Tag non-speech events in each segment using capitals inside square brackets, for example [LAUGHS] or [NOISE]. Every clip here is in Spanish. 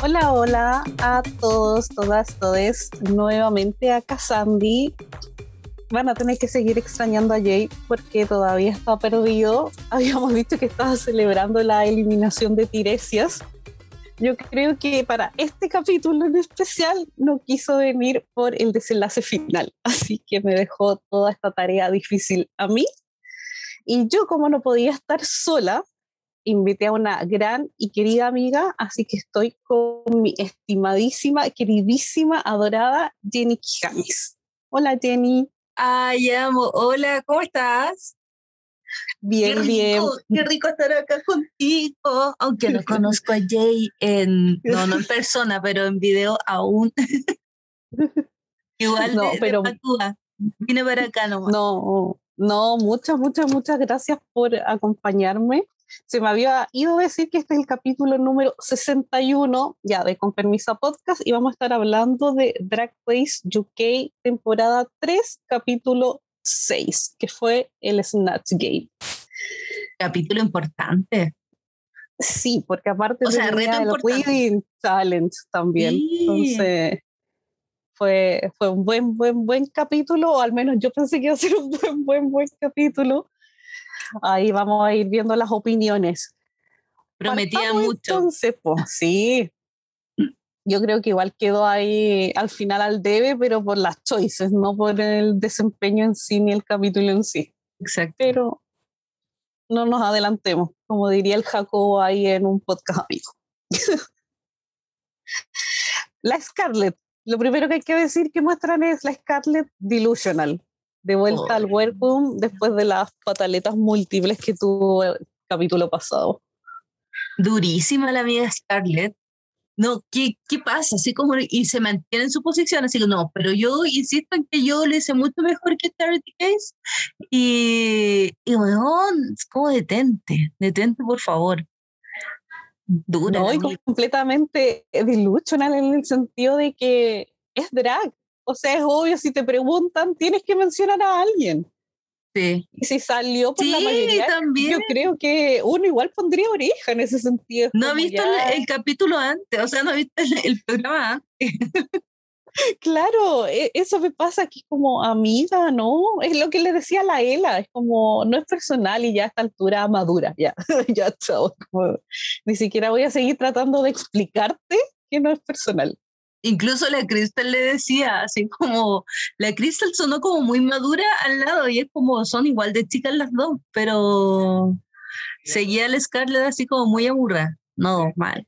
Hola, hola a todos, todas, todes. Nuevamente acá Sandy. Van a tener que seguir extrañando a Jay porque todavía está perdido. [LAUGHS] Habíamos dicho que estaba celebrando la eliminación de Tiresias. Yo creo que para este capítulo en especial no quiso venir por el desenlace final, [LAUGHS] así que me dejó toda esta tarea difícil a mí. Y yo como no podía estar sola, invité a una gran y querida amiga, así que estoy con mi estimadísima, queridísima, adorada Jenny Quijames. Hola Jenny. Ay, amo. Hola, ¿cómo estás? Bien, bien. Qué rico estar acá contigo, aunque no [LAUGHS] conozco a Jay en, no, no en persona, pero en video aún. [LAUGHS] Igual no, de, pero, Vine para acá nomás. No, no, muchas, muchas, muchas gracias por acompañarme. Se me había ido a decir que este es el capítulo número 61 ya de Con Permisa Podcast y vamos a estar hablando de Drag Race UK temporada 3, capítulo 6, que fue el Snatch Game. Capítulo importante. Sí, porque aparte o sea, reto el Queen Challenge también. Sí. Entonces fue, fue un buen, buen, buen capítulo, o al menos yo pensé que iba a ser un buen, buen, buen capítulo. Ahí vamos a ir viendo las opiniones. Prometía Partamos mucho. Entonces, pues sí. Yo creo que igual quedó ahí al final al debe, pero por las choices, no por el desempeño en sí ni el capítulo en sí. Exacto. Pero no nos adelantemos, como diría el Jacobo ahí en un podcast amigo. [LAUGHS] la Scarlett, lo primero que hay que decir que muestran es la Scarlett Delusional, de vuelta oh. al workroom después de las pataletas múltiples que tuvo el capítulo pasado. Durísima la amiga Scarlett. No, ¿qué, ¿qué pasa? Así como, y se mantiene en su posición, así que no, pero yo insisto en que yo lo hice mucho mejor que Charity Case. Y, y bueno, es como detente, detente por favor. Dura. No, y completamente delusional en el sentido de que es drag. O sea, es obvio, si te preguntan, tienes que mencionar a alguien. Sí. Y si salió por sí, la mayoría, también. yo creo que uno igual pondría oreja en ese sentido. No ha visto ya... el, el, capítulo antes, o sea, no ha visto el, el programa antes. [LAUGHS] Claro, eso me pasa aquí como amiga, ¿no? Es lo que le decía a la Ela, es como, no es personal y ya a esta altura madura, ya, [LAUGHS] ya, chao. Como, ni siquiera voy a seguir tratando de explicarte que no es personal. Incluso la Crystal le decía, así como, la Crystal sonó como muy madura al lado y es como, son igual de chicas las dos, pero seguía al Scarlett así como muy aburrida, no, mal.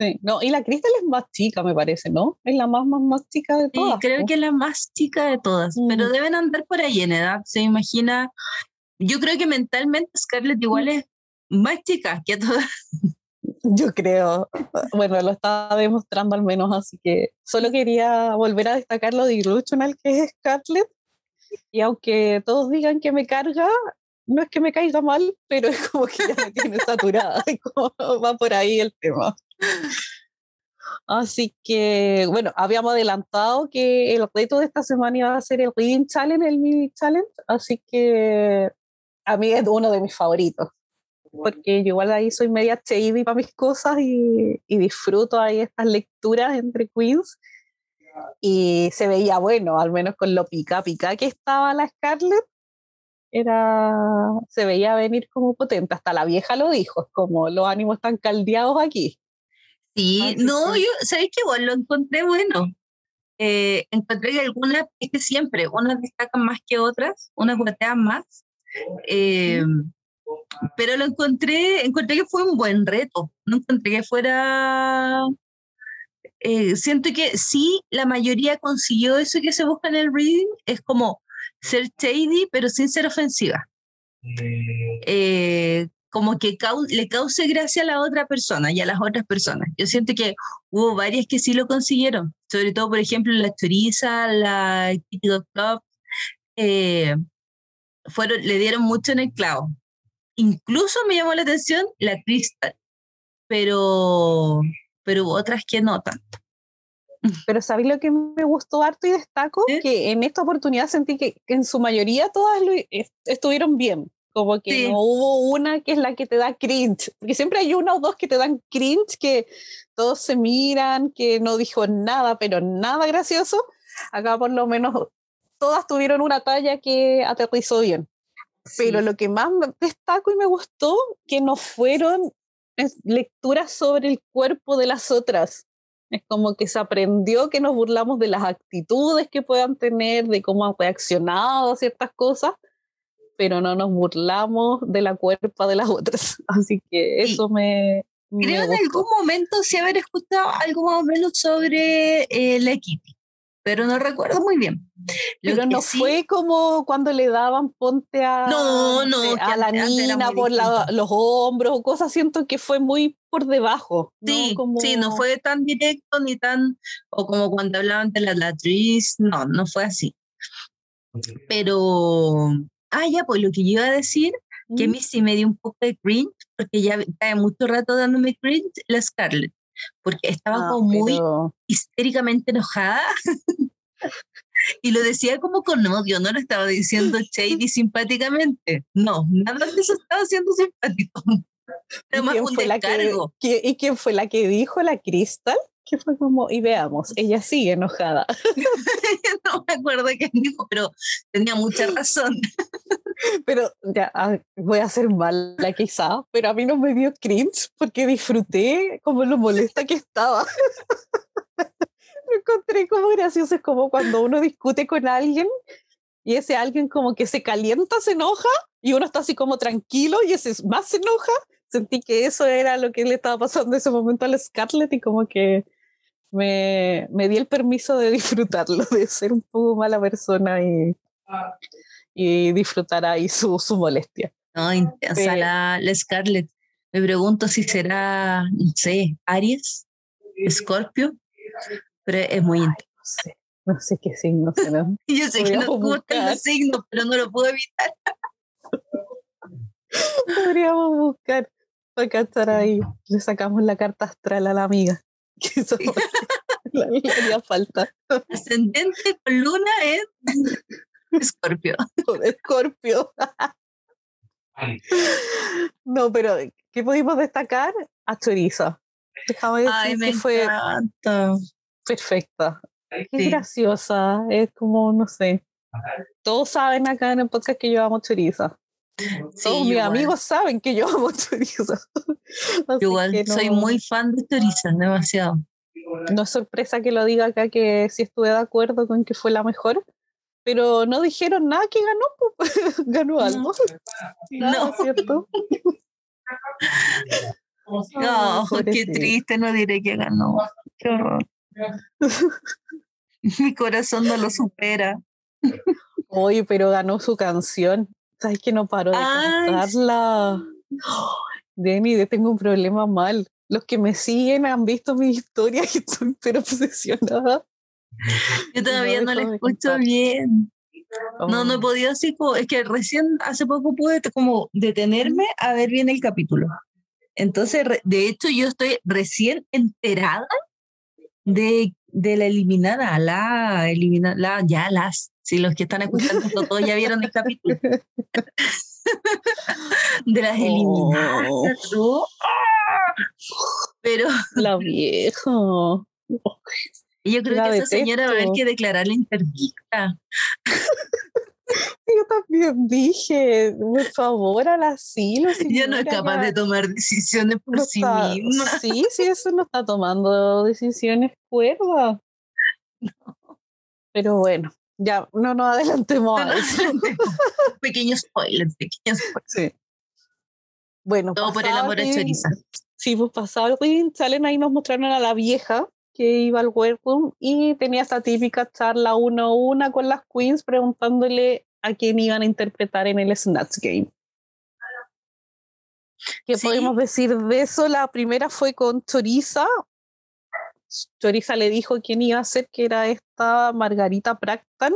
Sí, no, y la Crystal es más chica, me parece, ¿no? Es la más, más, más chica de todas. Sí, creo ¿no? que es la más chica de todas, mm. pero deben andar por ahí en edad, se imagina. Yo creo que mentalmente Scarlett igual es más chica que todas. Yo creo. Bueno, lo está demostrando al menos, así que solo quería volver a destacar lo de Illusional que es Scarlett. Y aunque todos digan que me carga, no es que me caiga mal, pero es como que ya me tiene saturada. [LAUGHS] va por ahí el tema. Así que, bueno, habíamos adelantado que el reto de esta semana iba a ser el Reading Challenge, el Mini Challenge, así que a mí es uno de mis favoritos, porque yo igual ahí soy media shady para mis cosas y, y, disfruto ahí estas lecturas entre queens. Y se veía bueno, al menos con lo pica pica que estaba la Scarlett, era, se veía venir como potente, hasta la vieja lo dijo, como los ánimos están caldeados aquí. Sí, Ay, no, sí. yo, ¿sabes qué? Bueno, lo encontré bueno. Eh, encontré que algunas, es que siempre, unas destacan más que otras, unas guatean más. Eh, pero lo encontré, encontré que fue un buen reto. No encontré que fuera. Eh, siento que sí, la mayoría consiguió eso que se busca en el reading, es como ser shady, pero sin ser ofensiva. Eh, como que cau le cause gracia a la otra persona y a las otras personas. Yo siento que hubo varias que sí lo consiguieron, sobre todo, por ejemplo, la Choriza, la Kitty Dog Club, eh, fueron, le dieron mucho en el clavo. Incluso me llamó la atención la Crystal, pero, pero hubo otras que no tanto. [LAUGHS] Pero ¿sabéis lo que me gustó harto y destaco? ¿Eh? Que en esta oportunidad sentí que, que en su mayoría todas lo, est estuvieron bien Como que no hubo una que es la que te da cringe, porque siempre hay una o dos que te dan cringe, que todos se miran, que no dijo nada, pero nada gracioso. Acá por lo menos todas tuvieron una talla que aterrizó bien. Pero lo que más destaco y me gustó, que no fueron lecturas sobre el cuerpo de las otras. Es como que se aprendió que nos burlamos de las actitudes que puedan tener, de cómo han reaccionado a ciertas cosas, pero no nos burlamos de la cuerpa de las otras. [LAUGHS] Así que eso me... Creo en algún momento sí haber escuchado algo más o menos sobre eh, la Kitty pero no recuerdo muy bien. pero no fue como cuando le daban ponte a, no, no, a la niña por los hombros o cosas, siento que fue muy por debajo. Sí, ¿no? sí, no fue tan directo ni tan, o como cuando hablaban de la latriz, no, no fue así. Pero, ah, ya, pues lo que yo iba a decir, que a mí sí me dio un poco de cringe, porque ya cae mucho rato dándome cringe, la Scarlett porque estaba ah, como muy histéricamente enojada. [LAUGHS] y lo decía como con odio, no lo estaba diciendo [LAUGHS] shady simpáticamente. No, nada de eso estaba siendo simpático. ¿Y quién, fue la que, ¿Y quién fue la que dijo la Crystal? Que fue como, y veamos, ella sigue enojada. [LAUGHS] no me acuerdo quién dijo, pero tenía mucha razón. Pero ya, voy a ser mala quizá, pero a mí no me dio cringe porque disfruté como lo molesta que estaba. [LAUGHS] Lo encontré como gracioso, es como cuando uno discute con alguien y ese alguien como que se calienta, se enoja y uno está así como tranquilo y ese más se enoja. Sentí que eso era lo que le estaba pasando en ese momento a la Scarlett y como que me, me di el permiso de disfrutarlo, de ser un poco mala persona y, y disfrutar ahí su, su molestia. No, intensa la, la, Scarlett. Me pregunto si será, no sé, Aries, Escorpio, pero es muy intensa. No sé, no sé qué signo será. [LAUGHS] Yo sé que no gustan los signos, pero no lo puedo evitar. [LAUGHS] Podríamos buscar para estar ahí. Le sacamos la carta astral a la amiga. Que eso [LAUGHS] la haría falta. Ascendente [LAUGHS] con luna es Escorpio. Escorpio. no, pero ¿qué pudimos destacar? A Chorizo. Déjame decir que fue perfecta. Es graciosa, es como, no sé. Todos saben acá en el podcast que yo amo chorizo. Todos mis amigos saben que yo [LAUGHS] amo chorizo. igual soy muy fan de chorizo, demasiado. No es sorpresa que lo diga acá que sí estuve de acuerdo con que fue la mejor, pero no dijeron nada que ganó, [LAUGHS] ganó algo. [LAUGHS] No, ¿cierto? No, qué triste, no diré que ganó. Qué horror. Mi corazón no lo supera. Oye, pero ganó su canción. ¿Sabes que no paró de cantarla? Denny, tengo un problema mal. Los que me siguen han visto mi historia y estoy pero obsesionada. Yo todavía no, la escucho bien. No, no he oh. podido así, es que recién hace poco pude como detenerme a ver bien el capítulo. Entonces, de hecho, yo estoy recién enterada de, de la eliminada, la eliminada, la, ya las, si los que están escuchando todos ya vieron el capítulo. [LAUGHS] de las eliminadas. Oh. Pero. La vieja. yo creo que esa señora va a haber que declarar la interdicta. Yo también dije, por favor, al asilo. Ella no es capaz de tomar decisiones por sí misma. Sí, sí, eso no está tomando decisiones cuerdas. Pero bueno, ya, no nos adelantemos a eso. [LAUGHS] pequeños spoilers, pequeños Sí. Bueno, todo por el amor a Choriza. Sí, pues pasado salen ahí, nos mostraron a la vieja que iba al workroom y tenía esa típica charla uno a una con las queens preguntándole a quién iban a interpretar en el Snatch Game. ¿Qué podemos decir de eso? La primera fue con Choriza. Choriza le dijo quién iba a ser, que era esta Margarita Practan.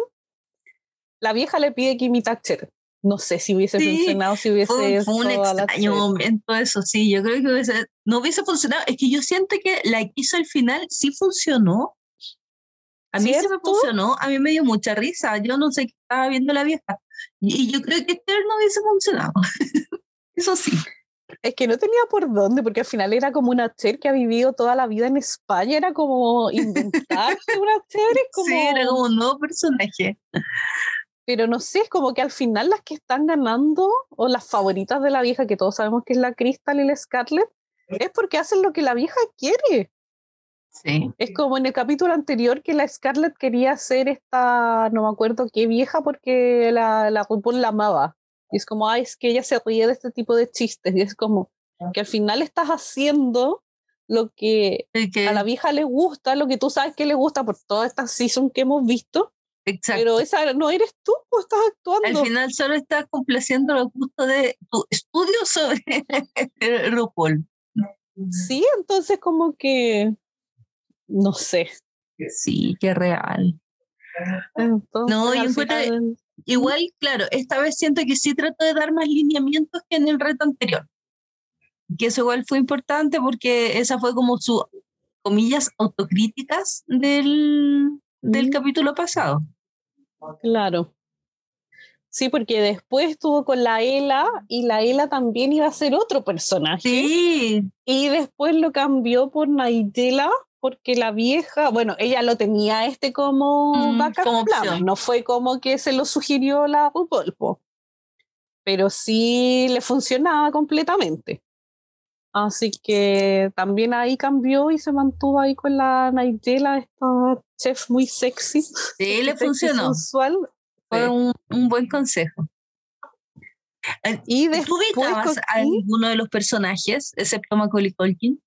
La vieja le pide Kimi Thatcher. No sé si hubiese funcionado, si hubiese... Fue, fue un extraño momento eso, sí. Yo creo que hubiese, no hubiese funcionado. Es que yo siento que la que hizo al final sí funcionó, a mí se me funcionó, a mí me dio mucha risa. Yo no sé qué estaba viendo la vieja, Y yo creo que este no hubiese funcionado. [LAUGHS] Eso sí. Es que no tenía por dónde, porque al final era como una Cher que ha vivido toda la vida en España, era como inventarse una Cher, como... Sí, era como un nuevo personaje. Pero no sé, es como que al final las que están ganando, o las favoritas de la vieja, que todos sabemos que es la Crystal y la Scarlett, es porque hacen lo que la vieja quiere. Sí. Es como en el capítulo anterior que la Scarlett quería ser esta, no me acuerdo qué vieja, porque la, la RuPaul la amaba. Y es como, ay, es que ella se ríe de este tipo de chistes. Y es como que al final estás haciendo lo que a la vieja le gusta, lo que tú sabes que le gusta por toda esta season que hemos visto. Exacto. Pero esa no eres tú, pues estás actuando. Al final solo estás complaciendo los gustos de tu estudio sobre [LAUGHS] RuPaul. Sí, entonces como que no sé. Sí, qué real. no, y igual, claro, esta vez siento que sí trato de dar más lineamientos que en el reto anterior. Que eso igual fue importante porque esa fue como su, comillas, autocríticas del, del capítulo pasado. Claro. Sí, porque después estuvo con la Ela y la Ela también iba a ser otro personaje. Sí. Y después lo cambió por Naidela porque la vieja, bueno, ella lo tenía este como mm, como plan, no fue como que se lo sugirió la Pulpo, pero sí le funcionaba completamente. Así que también ahí cambió y se mantuvo ahí con la Nigella, esta chef muy sexy. Sí, [LAUGHS] le funcionó. Fue un, un, buen consejo. Y después, ¿Tú a alguno de los personajes, excepto Macaulay Culkin?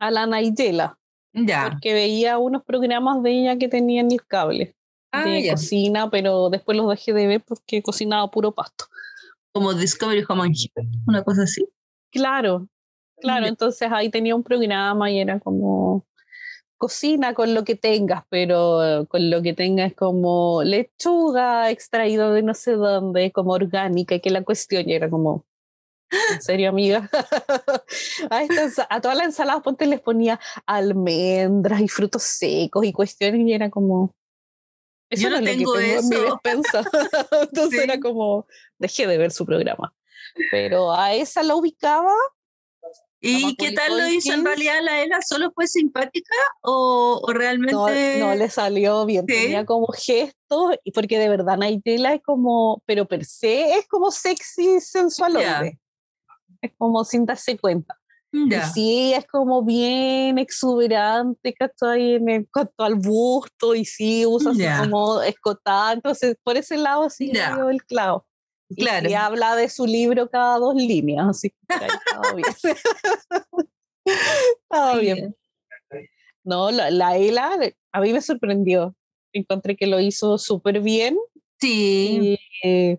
A la Nigella. Ya. Porque veía unos programas de ella que tenían el cable ah, de cocina, pero después los dejé de ver porque cocinaba puro pasto. Como Discovery Home and una cosa así. Claro, claro, entonces ahí tenía un programa y era como cocina con lo que tengas, pero con lo que tengas como lechuga extraída de no sé dónde, como orgánica, y que la cuestión era como, ¿en serio, amiga? [LAUGHS] a, a todas las ensaladas ponte les ponía almendras y frutos secos y cuestiones y era como... Yo no, tengo, eso. en mi [LAUGHS] despensa. [LAUGHS] Entonces era como, dejé de ver su programa pero a esa la ubicaba. ¿Y qué tal lo hizo en realidad la Ela? ¿Solo fue simpática o, realmente...? No, le salió bien, tenía como gestos, porque de verdad Naitela es como, pero per se es como sexy, sensual, es [LAUGHS] como sin darse cuenta. Y sí, es como bien exuberante, ¿cachai? En cuanto al busto, y sí, usa así como escotada, entonces por ese lado sí dio el clavo. Claro. Y, habla de su libro cada dos líneas, así que estaba bien. [LAUGHS] estaba bien. No, la, la, Ela a mí me sorprendió. Encontré que lo hizo súper bien. Sí. Y,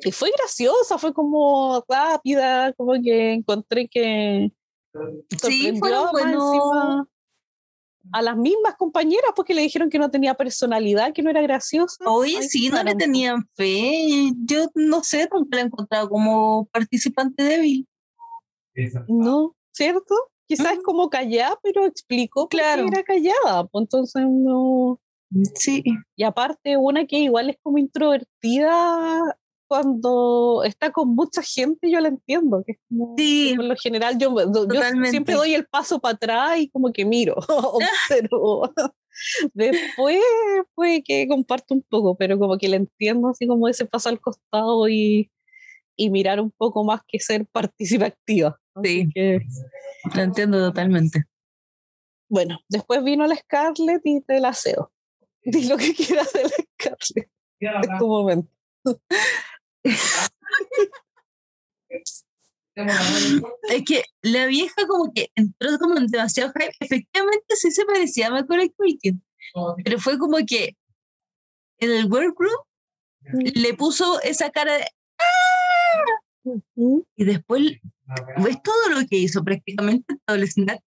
y, fue graciosa, fue como rápida, como que encontré que. Sí, fue bueno a las mismas compañeras porque le dijeron que no tenía personalidad, que no era graciosa. Oye, sí, no le tenían fe. Yo no sé, nunca la he encontrado como participante débil. No, ¿cierto? Quizás es mm. como callada, pero explicó claro. que era callada. Pues entonces no. Sí. Y aparte, una que igual es como introvertida, cuando está con mucha gente yo la entiendo, que es como, sí, por lo general yo, yo, siempre doy el paso para atrás y como que miro, [LAUGHS] observo. [LAUGHS] Después puede que comparto un poco, pero como que la entiendo así como ese paso al costado y, y mirar un poco más que ser participativa. Sí, que, la entiendo totalmente. Bueno, después vino la Scarlett y te la aseo. [LAUGHS] Di lo que quieras de la Scarlett. En tu momento. Es que la vieja como que entró como en demasiado hype. Efectivamente sí se parecía a Macaulay Culkin, pero fue como que en el workroom le puso esa cara de ¡Ah! y después ves todo lo que hizo prácticamente adolescente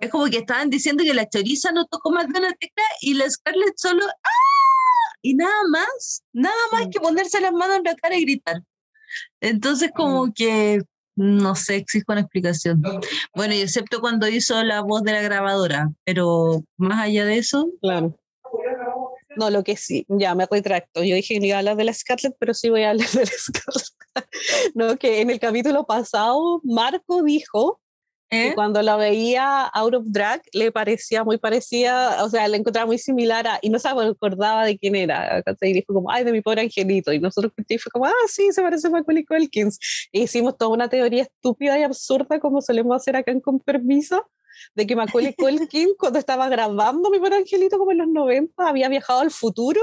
es como que estaban diciendo que la choriza no tocó más de una tecla y la Scarlett solo ¡Ah! Y nada más, nada más que ponerse las manos en la cara y gritar. Entonces como que no sé, existe una explicación. Bueno, excepto cuando hizo la voz de la grabadora, pero más allá de eso. Claro. No, lo que sí, ya me retracto. Yo dije que no iba a hablar de la Scarlett, pero sí voy a hablar de la [LAUGHS] Scarlett. no, que en el capítulo pasado Marco dijo ¿Eh? cuando la veía out of drag le parecía muy parecida, o sea, la encontraba muy similar a, y no se acordaba de quién era. Y dijo como, ay, de mi pobre angelito. Y nosotros fue como, ah, sí, se parece a Macaulay Culkins. E hicimos toda una teoría estúpida y absurda como solemos hacer acá en Con Permiso de que Macaulay [LAUGHS] Culkin cuando estaba grabando Mi Pobre Angelito como en los 90 había viajado al futuro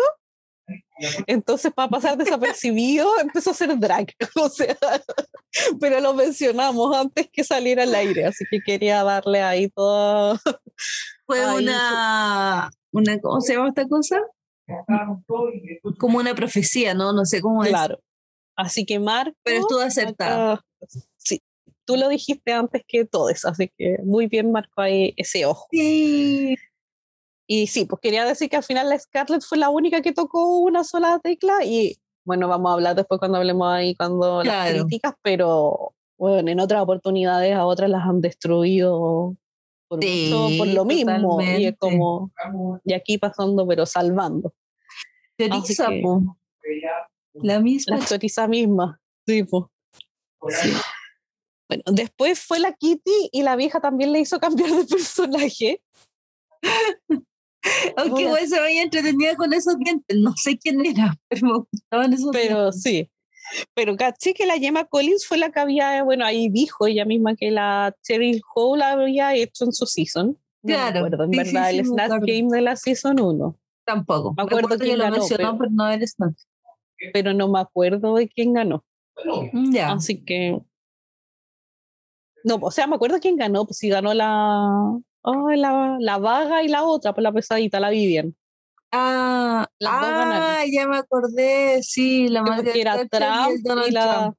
entonces, para pasar desapercibido, [LAUGHS] empezó a hacer drag. [LAUGHS] O sea, pero lo mencionamos antes que saliera al aire, así que quería darle ahí todo. Fue una, una. ¿Cómo se llama esta cosa? Como una profecía, ¿no? No sé cómo es. Claro. Así que Marco. Pero estuvo acertado. sí, tú lo dijiste antes que todos, así que muy bien Marco ahí ese ojo. Sí. Y sí, pues quería decir que al final la Scarlett fue la única que tocó una sola tecla y bueno, vamos a hablar después cuando hablemos ahí, cuando las críticas, pero bueno, en otras oportunidades a otras las han destruido por, por lo mismo. Y es como, y aquí pasando, pero salvando. Choriza, La misma. La choriza misma. Sí. Bueno, después fue la Kitty y la vieja también le hizo [LAUGHS] cambiar de personaje. Aunque igual se vaya entretenida con esos dientes, no sé quién era, [LAUGHS] pero me gustaban esos Pero sí. Pero caché que la Gemma Collins fue la que había, bueno, ahí dijo ella misma que la Cheryl Hole había hecho en su season. claro. Me acuerdo, en verdad, el Snatch Game de la season 1. Tampoco. Me acuerdo quién ganó. Mencionó, pero, no el Snatch. Pero no me acuerdo de quién ganó. Ya. Así que. No, o sea, me acuerdo quién ganó, pues si ganó la, Oh, la, la vaga y la otra, pues, la pesadita, la Vivian. Ah, ah ya me acordé, sí, la que era Trump y, la...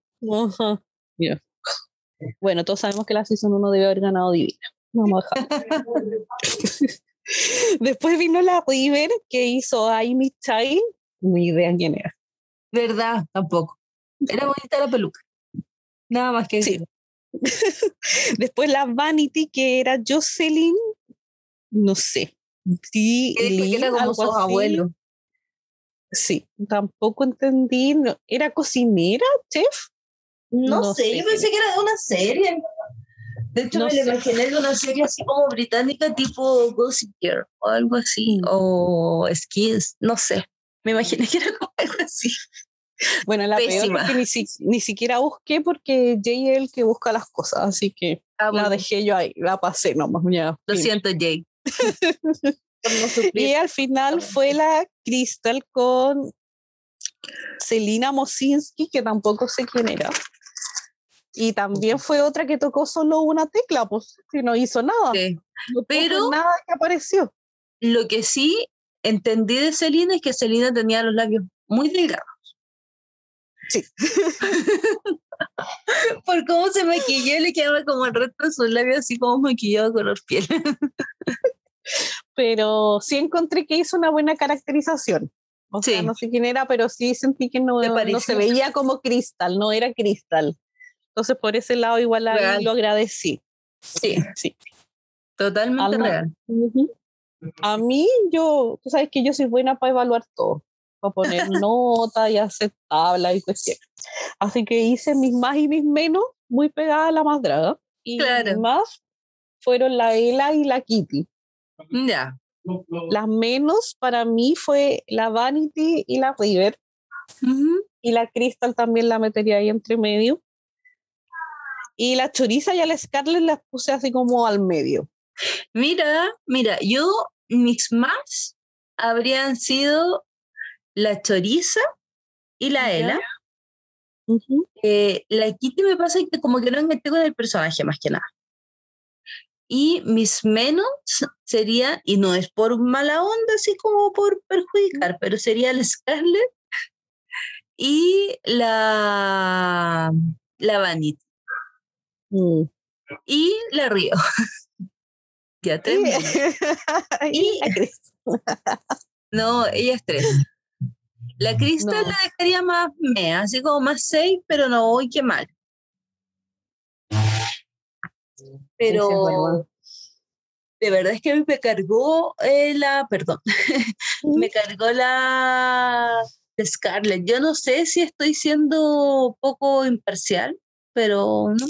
Bueno, todos sabemos que la Season 1 debe haber ganado Divina. Vamos a dejar. [LAUGHS] Después vino la River que hizo Amy Chai. Ni idea quién era. ¿Verdad? Tampoco. Era bonita la peluca. Nada más que decir. [LAUGHS] Después la Vanity, que era Jocelyn, no sé. Sí, era como su abuelo. Sí, tampoco entendí. ¿Era cocinera, chef? No, sé, yo pensé que era de una serie. De hecho, me lo imaginé de una serie así como británica, tipo Gossip Girl o algo así, mm. o Skins, no sé. Me imaginé que era como algo así. [LAUGHS] Bueno, la peor es que ni, siquiera busqué porque Jay es el que busca las cosas, así que ah, la dejé yo ahí, la pasé nomás. Lo siento, Jay. [LAUGHS] y al final fue la Crystal con Selina Mosinski, que tampoco sé quién era. Y también fue otra que tocó solo una tecla, pues que no hizo nada. Pero nada que apareció. Lo que sí entendí de Selina es que Selina tenía los labios muy delgados. Sí. [LAUGHS] Por cómo se maquilló, le quedaba como el resto de sus labios así como maquillado color piel. [LAUGHS] pero sí encontré que hizo una buena caracterización. O sea, no sé quién era, pero sí sentí que no, no se veía como cristal, no era cristal. Entonces, por ese lado, igual lo agradecí. Sí, sí. Totalmente real. A mí, yo, tú sabes que yo soy buena para evaluar todo para poner nota y hacer tabla y cuestiones. Así que hice mis más y mis menos muy pegadas a la más draga. Y claro. más fueron la Ela y la Kitty. Ya. Las menos para mí fue la Vanity y la River. Y la Crystal también la metería ahí entre medio. Y la choriza y a la Scarlett las puse así como al medio. Mira, mira, yo mis más habrían sido la choriza y la Ela. Eh, la Kitty me pasa que como que no enganché con el personaje más que nada. Y mis menos serían, y no es por mala onda, así como por perjudicar, pero sería la Scarlett y la, la Vanity. Mm. Y la Río. [LAUGHS] ya te [LAUGHS] y, no, ella es tres. La cristal la dejaría más mea, así como más safe, pero no, hoy qué mal. Pero, de verdad es que me cargó eh, la, perdón, [LAUGHS] me cargó la Scarlett. Yo no sé si estoy siendo poco imparcial, pero no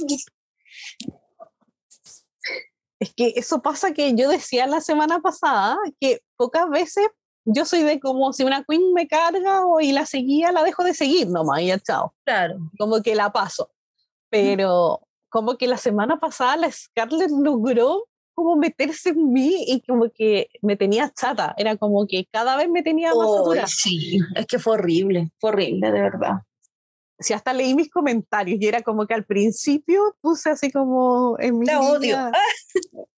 Es que eso pasa que yo decía la semana pasada que pocas veces yo soy de como si una queen me carga o y la seguía, la dejo de seguir nomás y ya chao. Claro. Como que la paso. Pero como que la semana pasada la Scarlett logró como meterse en mí y como que me tenía chata. Era como que cada vez me tenía más saturada. Sí, es que fue horrible, fue horrible, de verdad. Sí, hasta leí mis comentarios y era como que al principio puse así como en mi. Te odio. [LAUGHS]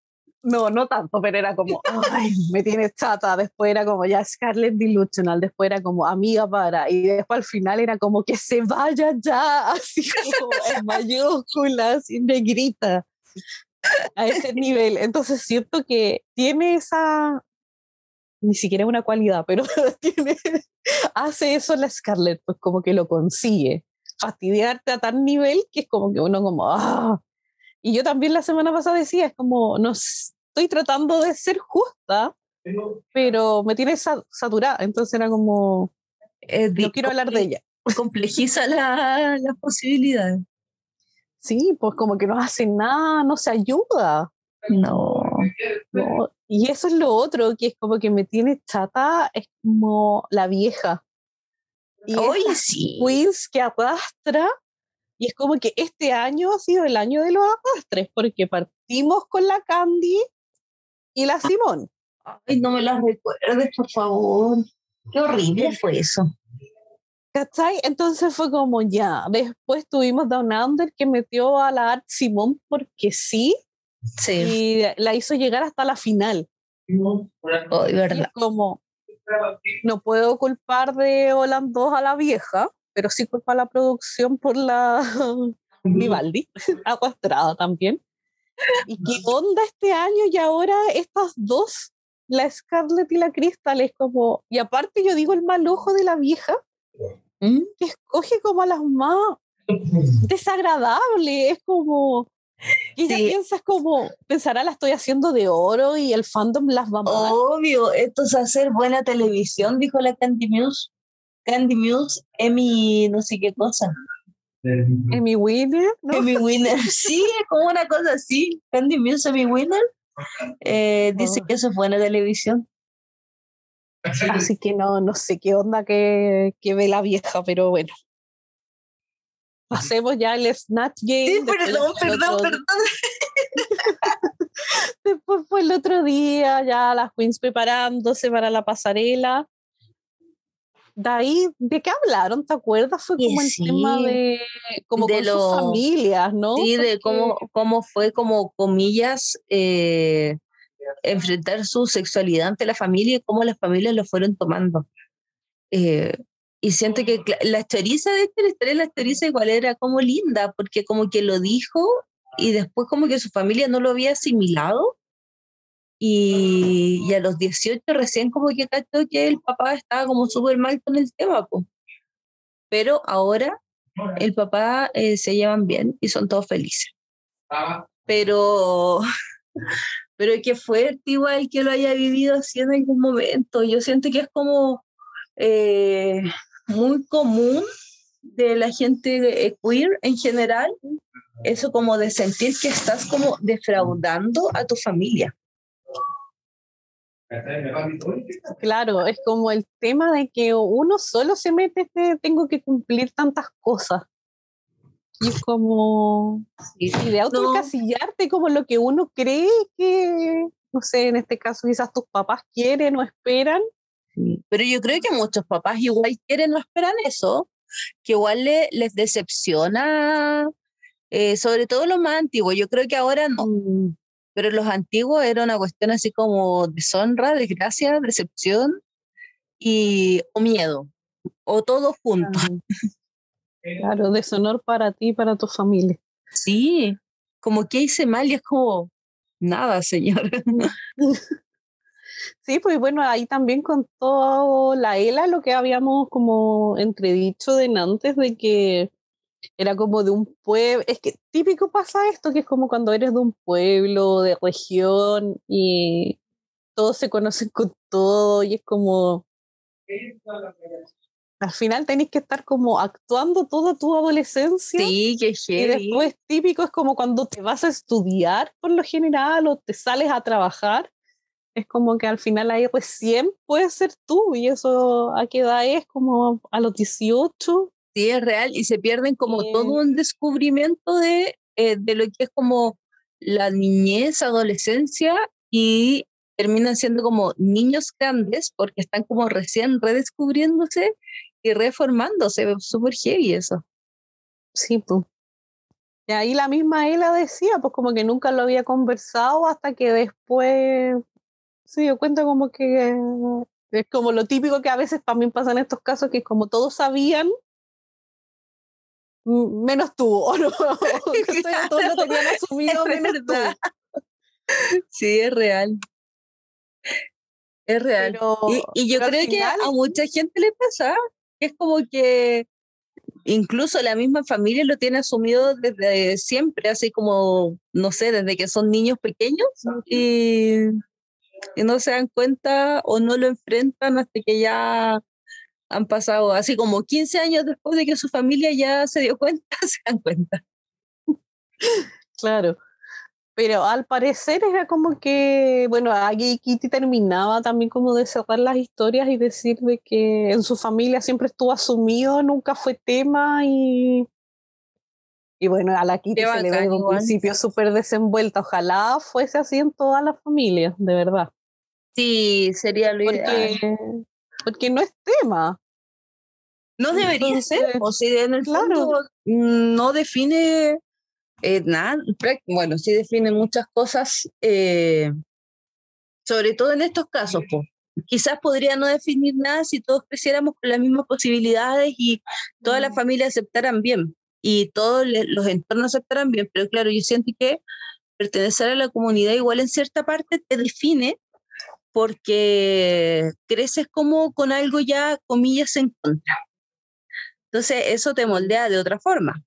No, no tanto, pero era como, ay, me tienes chata. Después era como ya Scarlett Delusional. Después era como amiga para. Y después al final era como que se vaya ya, [LAUGHS] así como en mayúsculas y negrita a ese nivel. Entonces siento que tiene esa, ni siquiera una cualidad, pero [LAUGHS] tiene, hace eso la Scarlett, pues como que lo consigue, fastidiarte a tal nivel que es como que uno como, ah. Y yo también la semana pasada decía, es como, no estoy tratando de ser justa, pero me tiene saturada, entonces era como, no quiero hablar de ella. Complejiza las la posibilidades. Sí, pues como que no hace nada, no se ayuda. No. Y eso es lo otro, que es como que me tiene chata, es como la vieja. Y Hoy sí. Queens que arrastra, y es como que este año ha sido el año de los arrastres, porque partimos con la Candy y la Simón. Ay, no me las recuerdes, por favor. Qué horrible fue eso. ¿Cachai? Entonces fue como ya. Después tuvimos Down Under que metió a la Art Simón porque sí. Sí. Y la hizo llegar hasta la final. Oh, verdad. como, no puedo culpar de Holland 2 a la vieja, pero sí culpa a la producción por la Vivaldi, [LAUGHS] arrastrada también. ¿Y qué onda este año? Y ahora estas dos, la Scarlett y la Crystal, es como. Y aparte, yo digo el mal ojo de la vieja, ¿Mm? que escoge como a las más [LAUGHS] desagradables, es como y ella piensa como, pensará la estoy haciendo de oro y el fandom las va a Obvio, esto es hacer buena televisión, dijo la Candy Muse. Candy Muse, Emmy, no sé qué cosa. Emmy Winner, ¿no? Emmy Winner, [LAUGHS] sí, como una cosa así. Candy Muse, Emmy Winner. Eh, dice oh. que eso es buena televisión. Así que no, no sé qué onda que, que ve la vieja, pero bueno. Hacemos ya el Snatch Game. Sí, perdón, perdón, perdón. [LAUGHS] después fue el otro día, ya las queens preparándose para la pasarela. De ahí, ¿de qué hablaron? ¿Te acuerdas? Fue como el tema de como de con sus familias, ¿no? Sí, de cómo, cómo fue como comillas eh, enfrentar su sexualidad ante la familia y cómo las familias lo fueron tomando. Eh, y siento que la historiza de este, la historia la historiza igual era como linda, porque como que lo dijo y después como que su familia no lo había asimilado. Y, y a los 18 recién como que cachó que el papá estaba como súper mal con el tema. Pero ahora el papá eh, se llevan bien y son todos felices. Pero [LAUGHS] pero que fuerte igual que lo haya vivido así en algún momento. Yo siento que es como eh, muy común de la gente queer en general, eso como de sentir que estás como defraudando a tu familia. Claro, es como el tema de que uno solo se mete, este, tengo que cumplir tantas cosas. Y es como, y de autoencasillarte como lo que uno cree que, no sé, en este caso quizás tus papás quieren o esperan. Pero yo creo que muchos papás igual quieren o esperan eso, que igual les decepciona, eh, sobre todo los más antiguos. Yo creo que ahora no, mm. Pero los antiguos era una cuestión así como deshonra, desgracia, decepción y, o miedo, o todo junto. [LAUGHS] Claro, deshonor para ti y para tu familia. Sí, como que hice mal y es como, nada, señor. [LAUGHS] Sí, pues bueno, ahí también contó la ELA lo que habíamos como entredicho de antes de que era como de un pueblo, es que típico pasa esto, que es como cuando eres de un pueblo, de región y todos se conocen con todo y es como... Al final tenés que estar como actuando toda tu adolescencia. Sí, que Y después típico es como cuando te vas a estudiar por lo general o te sales a trabajar. Es como que al final ahí recién puedes ser tú y eso a qué edad es como a los 18 Sí, es real y se pierden como todo un descubrimiento de, eh, de lo que es como la niñez, adolescencia y terminan siendo como niños grandes porque están como recién redescubriéndose y reformándose. Súper heavy eso. Sí, pues. Y ahí la misma ella decía, pues como que nunca lo había conversado hasta que después se dio cuenta como que es como lo típico que a veces también pasa en estos casos, que es como todos sabían, menos tú, [LAUGHS] o no, [LAUGHS] todos lo tenían asumido menos tú. Sí, es real. Es real. y, yo creo que a mucha gente le pasa, que es como que incluso la misma familia lo tiene asumido desde siempre, así como, no sé, desde que son niños pequeños y, y no se dan cuenta o no lo enfrentan hasta que ya han pasado así como 15 años después de que su familia ya se dio cuenta, [LAUGHS] se dan cuenta. Claro. Pero al parecer era como que, bueno, aquí Kitty terminaba también como de cerrar las historias y decir de que en su familia siempre estuvo asumido, nunca fue tema y, y bueno, a la Kitty se le ve un principio súper desenvuelta. Ojalá fuese así en toda la familia, de verdad. Sí, sería lo porque, Porque no es tema. No debería ser, o sea, en el fondo no define eh, nada, bueno, sí define muchas cosas, eh, sobre todo en estos casos. Quizás podría no definir nada si todos creciéramos con las mismas posibilidades y toda la familia aceptaran bien y todos los entornos aceptaran bien, pero claro, yo siento que pertenecer a la comunidad igual en cierta parte te define porque creces como con algo ya, comillas, en contra. Entonces, eso te moldea de otra forma.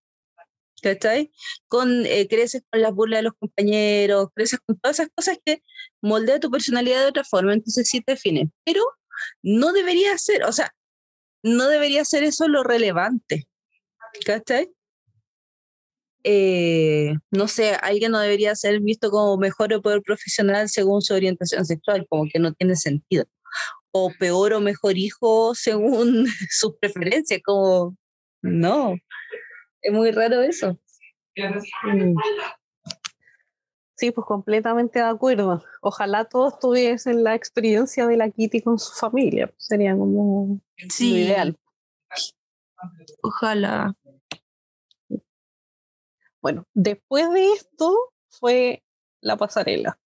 ¿cachai? Con, eh, creces con las burlas de los compañeros, creces con todas esas cosas que moldea tu personalidad de otra forma, entonces sí te define. Pero no debería ser, o sea, no debería ser eso lo relevante, ¿cachai? Eh, no sé, alguien no debería ser visto como mejor o peor profesional según su orientación sexual, como que no tiene sentido. O peor o mejor hijo [LAUGHS] según sus preferencias, como no. Es muy raro eso. Mm. Sí, pues completamente de acuerdo. Ojalá todos tuviesen la experiencia de la Kitty con su familia. Sería como ideal. Ojalá. Bueno, después de esto fue la pasarela.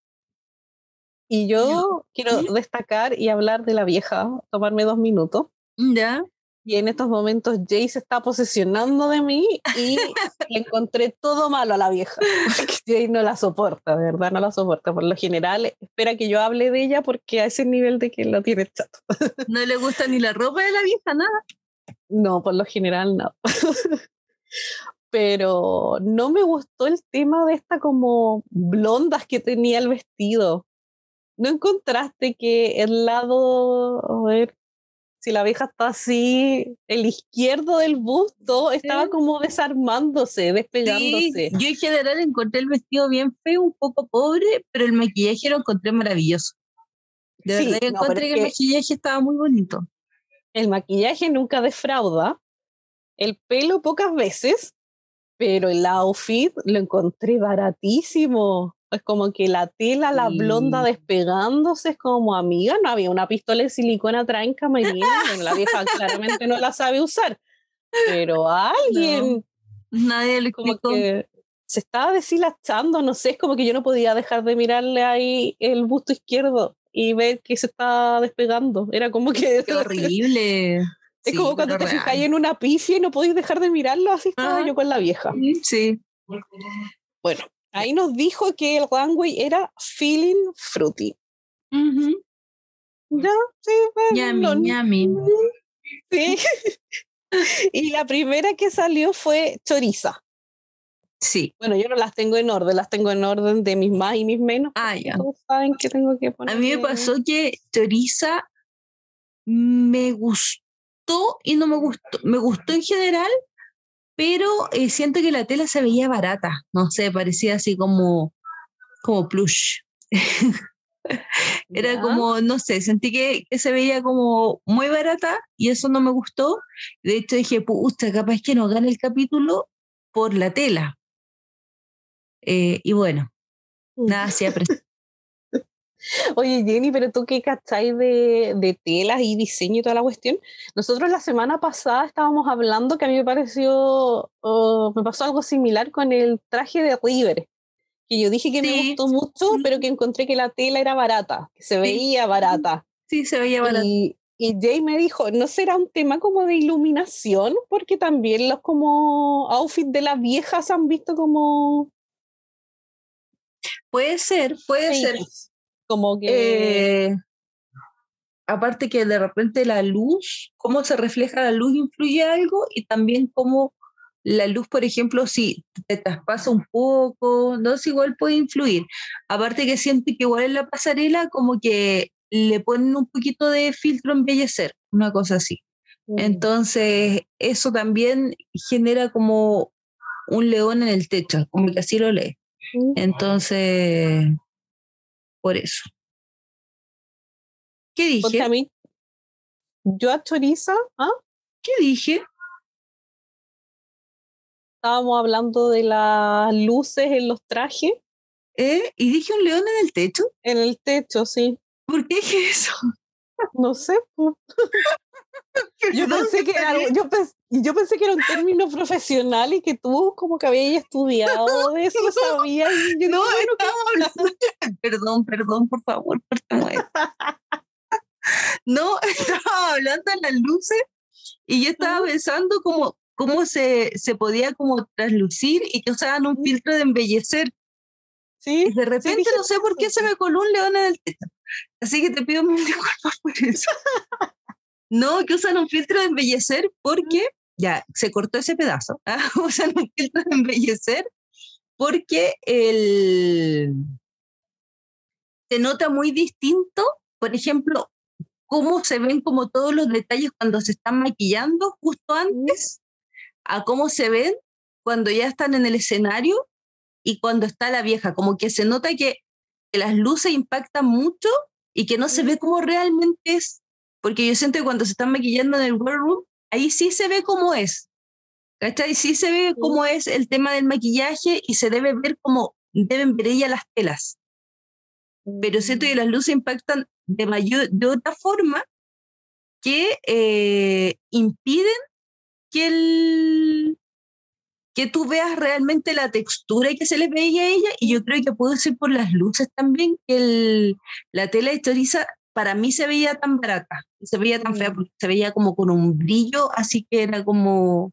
Y yo quiero destacar y hablar de la vieja, tomarme dos minutos. Ya. Y en estos momentos Jay se está posesionando de mí y [LAUGHS] le encontré todo malo a la vieja. Porque Jay no la soporta, de verdad, no la soporta. Por lo general, espera que yo hable de ella porque a ese nivel de que lo tiene chato. [LAUGHS] ¿No le gusta ni la ropa de la vieja, nada? No, por lo general no. [LAUGHS] Pero no me gustó el tema de esta como blondas que tenía el vestido. ¿No encontraste que el lado, a ver, si la vieja está así, el izquierdo del busto estaba como desarmándose, despegándose. Yo en general encontré el vestido bien feo, un poco pobre, pero el maquillaje lo encontré maravilloso. De verdad, encontré que el maquillaje estaba muy bonito. El maquillaje nunca defrauda, el pelo pocas veces, pero el outfit lo encontré baratísimo. Es como que la tela, la blonda despegándose, es como amiga, no había una pistola de silicona atrás en camerina, la vieja claramente no la sabe usar, pero alguien, nadie le como que se estaba deshilachando, no sé, es como que yo no podía dejar de mirarle ahí el busto izquierdo y ver que se estaba despegando, era como que... Qué horrible. Es como cuando te fijáis en una pifia y no podéis dejar de mirarlo, así estaba ah. yo con la vieja. Sí. Bueno, Ahí nos dijo que el runway era feeling fruity. Ya, sí, bueno, yummy, yummy. Sí. [LAUGHS] y la primera que salió fue choriza. Sí. Bueno, yo no las tengo en orden, las tengo en orden de mis más y mis menos. Ah, ya. Saben que tengo que poner. A mí me pasó que choriza me gustó y no me gustó. Me gustó en general, pero eh, siento que la tela se veía barata. No sé, parecía así como, como plush. [LAUGHS] Era como, no sé, sentí que, que, se veía como muy barata y eso no me gustó. De hecho dije, puta, capaz que no gane el capítulo por la tela. Eh, y bueno, nada siempre. [LAUGHS] Oye, Jenny, pero tú qué cacháis de, de, telas y diseño y toda la cuestión. Nosotros la semana pasada estábamos hablando que a mí me pareció, me pasó algo similar con el traje de River, que yo dije que me gustó mucho, pero que encontré que la tela era barata, que se veía barata. Sí, se veía barata. Y, y Jay me dijo, ¿no será un tema como de iluminación? Porque también los como outfits de las viejas han visto como Puede ser, puede ser. Como que... Eh, aparte que de repente la luz, cómo se refleja la luz influye algo y también cómo la luz, por ejemplo, si te traspasa un poco, no sé, igual puede influir. Aparte que siente que igual en la pasarela como que le ponen un poquito de filtro embellecer, una cosa así. Mm. Entonces, eso también genera como un león en el techo, como que así lo lee. Entonces, por eso. ¿Qué dije? a mí, yo a Choriza, ¿ah? ¿Qué dije? Estábamos hablando de las luces en los trajes. ¿Eh? ¿Y dije un león en el techo? En el techo, sí. ¿Por qué dije eso? No sé. [LAUGHS] yo pensé, que era, yo, pensé, yo pensé que era un [LAUGHS] término profesional y que tú como que habías estudiado de eso, sabías. Yo no, estamos hablando. [LAUGHS] Perdón, perdón, por favor, No, estaba hablando de las luces y yo estaba pensando como cómo se, se podía como traslucir y que usaban un filtro de embellecer. Sí. Y de repente no sé por qué se me coló un león en el techo. Así que te pido mil disculpas por eso. No, que usan un filtro de embellecer porque, ya, se cortó ese pedazo. [LAUGHS] ¿ah? Usan un filtro de embellecer porque el, se nota muy distinto, por ejemplo, cómo se ven como todos los detalles cuando se están maquillando justo antes, a cómo se ven cuando ya están en el escenario y cuando está la vieja, como que se nota que, que las luces impactan mucho y que no se ve como realmente es porque yo siento que cuando se están maquillando en el War Room, ahí sí se ve cómo es. ¿Cachai? Sí se ve cómo es el tema del maquillaje y se debe ver cómo deben ver ella las telas. Pero siento que las luces impactan de, mayor, de otra forma que eh, impiden que, el, que tú veas realmente la textura que se le veía a ella. Y yo creo que puede ser por las luces también, que el, la tela historiza para mí se veía tan barata, se veía tan fea, mm. porque se veía como con un brillo, así que era como,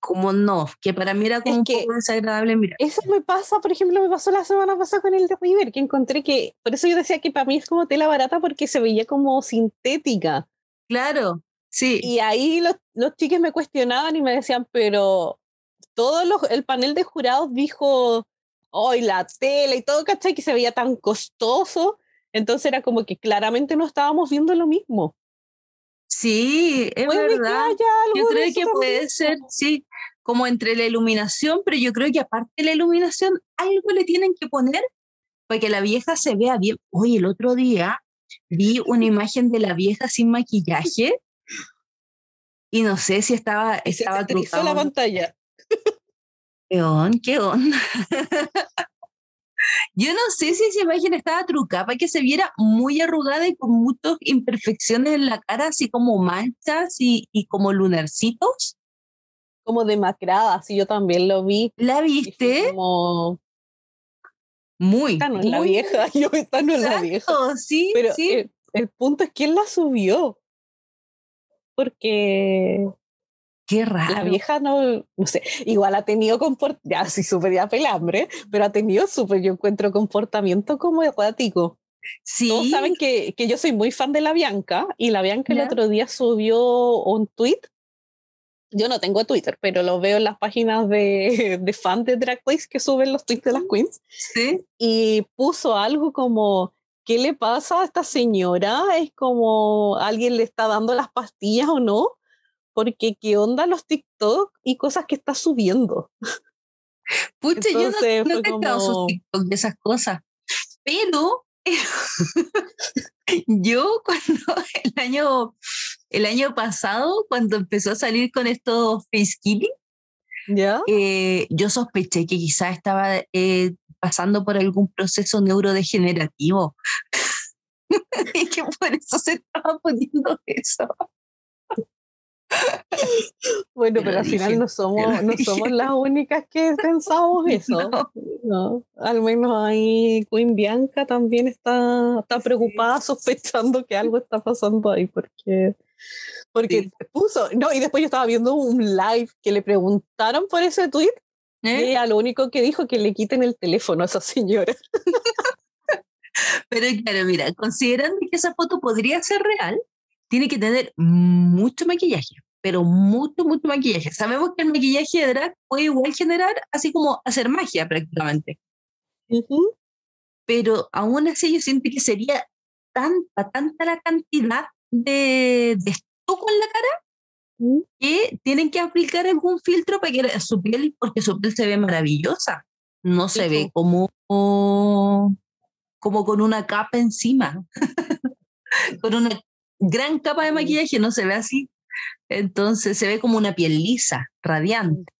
como no, que para mí era como un poco desagradable mira. Eso me pasa, por ejemplo, me pasó la semana pasada con el de River, que encontré que, por eso yo decía que para mí es como tela barata porque se veía como sintética. Claro, sí. Y ahí los, los chiques me cuestionaban y me decían, pero todo los, el panel de jurados dijo, hoy la tela y todo, ¿cachai? Que se veía tan costoso entonces era como que claramente no estábamos viendo lo mismo. Sí, es verdad. yo creo que puede ser, sí, como entre la iluminación, pero yo creo que aparte de la iluminación, algo le tienen que poner para que la vieja se vea bien. Oye, el otro día vi una [LAUGHS] imagen de la vieja sin maquillaje y no sé si estaba, estaba trucado. la pantalla. ¿Qué on? ¿Qué on? [LAUGHS] Yo no sé si esa imagen estaba trucada para que se viera muy arrugada y con muchas imperfecciones en la cara, así como manchas y, y como lunarcitos. Como demacrada, sí, yo también lo vi. ¿La viste? Como... Muy. Esta no es la vieja, [LAUGHS] yo esta no es la vieja. Sí, Pero sí. El, el punto es quién la subió. Porque Qué raro. La vieja no, no sé, igual ha tenido comportamiento, ya sí súper ya pelambre, pero ha tenido súper, yo encuentro comportamiento como errático. Sí. Todos saben que, que, yo soy muy fan de la Bianca y la Bianca el otro día subió un tweet yo no tengo Twitter, pero lo veo en las páginas de, de fans de Drag Race que suben los tweets de las queens. Sí. Y puso algo como, ¿qué le pasa a esta señora? Es como, ¿alguien le está dando las pastillas o no? Porque qué onda los TikTok y cosas que está subiendo. Pucha, yo no, no he como... sus TikTok de esas cosas. Pero [LAUGHS] yo cuando el año, el año pasado, cuando empezó a salir con estos face killing, ¿Ya? Eh, yo sospeché que quizás estaba eh, pasando por algún proceso neurodegenerativo [LAUGHS] y que por eso se estaba poniendo eso. Bueno, pero al final no somos, no somos las únicas que pensamos [LAUGHS] eso. No. Al menos ahí Queen Bianca también está, está preocupada, sospechando que algo está pasando ahí, porque, porque puso, no, y después yo estaba viendo un live que le preguntaron por ese tweet, y a lo único que dijo que le quiten el teléfono a esa señora. Pero claro, mira, considerando que esa foto podría ser real, tiene que tener mucho maquillaje, pero mucho, mucho maquillaje. Sabemos que el maquillaje de drag puede igual generar, así como hacer magia prácticamente. Pero aún así yo siento que sería tanta, tanta la cantidad de, de estuco en la cara ¿Mm? que tienen que aplicar algún filtro para que su piel, porque su piel se ve maravillosa. No se ve como, como con una capa encima. [LAUGHS] con una gran capa de maquillaje, no se ve así. Entonces se ve como una piel lisa, radiante.